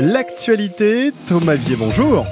L'actualité, Thomas Vier, bonjour.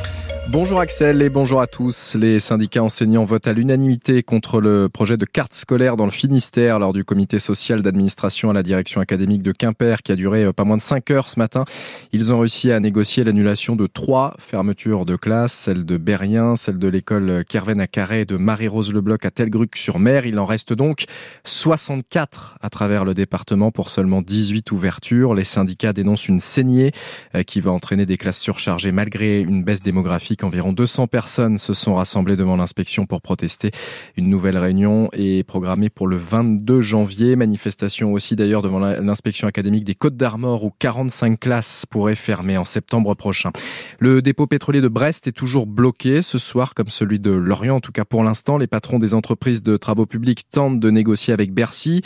Bonjour Axel et bonjour à tous. Les syndicats enseignants votent à l'unanimité contre le projet de carte scolaire dans le Finistère lors du comité social d'administration à la direction académique de Quimper qui a duré euh, pas moins de 5 heures ce matin. Ils ont réussi à négocier l'annulation de trois fermetures de classes, celle de Berrien, celle de l'école Kerven à Carré de Marie-Rose Lebloc à Telgruc-sur-Mer. Il en reste donc 64 à travers le département pour seulement 18 ouvertures. Les syndicats dénoncent une saignée euh, qui va entraîner des classes surchargées malgré une baisse démographique Environ 200 personnes se sont rassemblées devant l'inspection pour protester. Une nouvelle réunion est programmée pour le 22 janvier. Manifestation aussi d'ailleurs devant l'inspection académique des Côtes d'Armor où 45 classes pourraient fermer en septembre prochain. Le dépôt pétrolier de Brest est toujours bloqué ce soir comme celui de Lorient. En tout cas pour l'instant, les patrons des entreprises de travaux publics tentent de négocier avec Bercy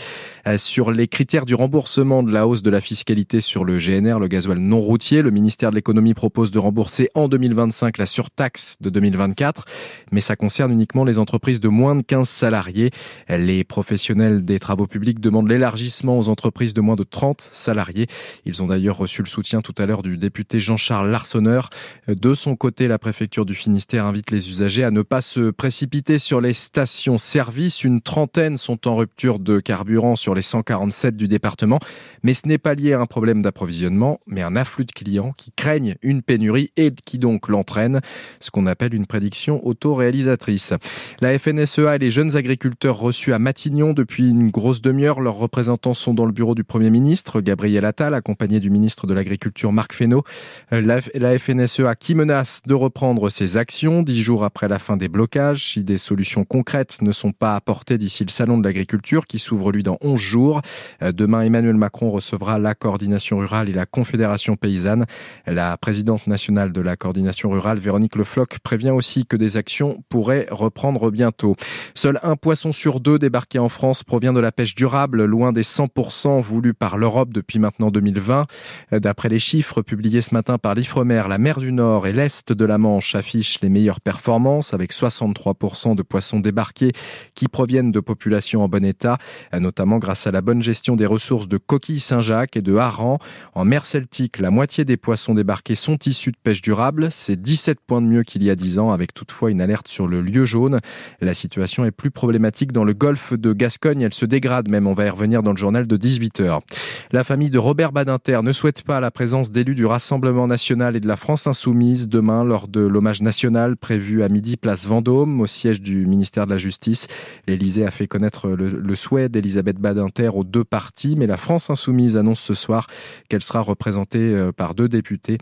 euh, sur les critères du remboursement de la hausse de la fiscalité sur le GNR, le gasoil non routier. Le ministère de l'économie propose de rembourser en 2025 la surtaxe de 2024, mais ça concerne uniquement les entreprises de moins de 15 salariés. Les professionnels des travaux publics demandent l'élargissement aux entreprises de moins de 30 salariés. Ils ont d'ailleurs reçu le soutien tout à l'heure du député Jean-Charles Larsonneur. De son côté, la préfecture du Finistère invite les usagers à ne pas se précipiter sur les stations-service. Une trentaine sont en rupture de carburant sur les 147 du département, mais ce n'est pas lié à un problème d'approvisionnement, mais un afflux de clients qui craignent une pénurie et qui donc l'entraînent ce qu'on appelle une prédiction autoréalisatrice. La FNSEA et les jeunes agriculteurs reçus à Matignon depuis une grosse demi-heure, leurs représentants sont dans le bureau du Premier ministre, Gabriel Attal, accompagné du ministre de l'Agriculture, Marc Fesneau. La, la FNSEA qui menace de reprendre ses actions dix jours après la fin des blocages si des solutions concrètes ne sont pas apportées d'ici le salon de l'agriculture qui s'ouvre lui dans 11 jours. Demain, Emmanuel Macron recevra la coordination rurale et la confédération paysanne. La présidente nationale de la coordination rurale, Véronique Le Floch prévient aussi que des actions pourraient reprendre bientôt. Seul un poisson sur deux débarqué en France provient de la pêche durable, loin des 100% voulus par l'Europe depuis maintenant 2020. D'après les chiffres publiés ce matin par l'Ifremer, la mer du Nord et l'Est de la Manche affichent les meilleures performances avec 63% de poissons débarqués qui proviennent de populations en bon état, notamment grâce à la bonne gestion des ressources de coquilles Saint-Jacques et de harengs. En mer Celtique, la moitié des poissons débarqués sont issus de pêche durable. C'est 17 point de mieux qu'il y a 10 ans, avec toutefois une alerte sur le lieu jaune. La situation est plus problématique dans le golfe de Gascogne. Elle se dégrade même. On va y revenir dans le journal de 18h. La famille de Robert Badinter ne souhaite pas la présence d'élus du Rassemblement national et de la France insoumise demain lors de l'hommage national prévu à midi place Vendôme au siège du ministère de la Justice. L'Élysée a fait connaître le, le souhait d'Elisabeth Badinter aux deux partis, mais la France insoumise annonce ce soir qu'elle sera représentée euh, par deux députés.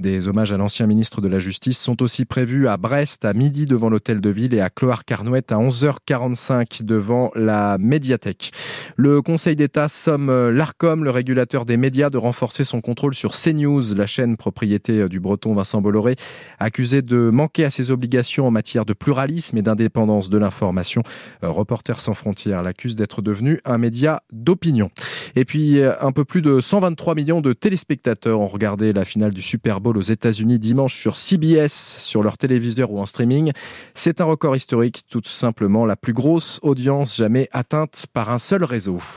Des hommages à l'ancien ministre de la Justice sont sont aussi prévus à Brest à midi devant l'hôtel de ville et à Cloire-Carnouette à 11h45 devant la médiathèque. Le Conseil d'État somme l'ARCOM, le régulateur des médias, de renforcer son contrôle sur CNews, la chaîne propriété du breton Vincent Bolloré, accusé de manquer à ses obligations en matière de pluralisme et d'indépendance de l'information. Reporters sans frontières l'accuse d'être devenu un média d'opinion. Et puis, un peu plus de 123 millions de téléspectateurs ont regardé la finale du Super Bowl aux États-Unis dimanche sur CBS sur leur téléviseur ou en streaming. C'est un record historique, tout simplement la plus grosse audience jamais atteinte par un seul réseau.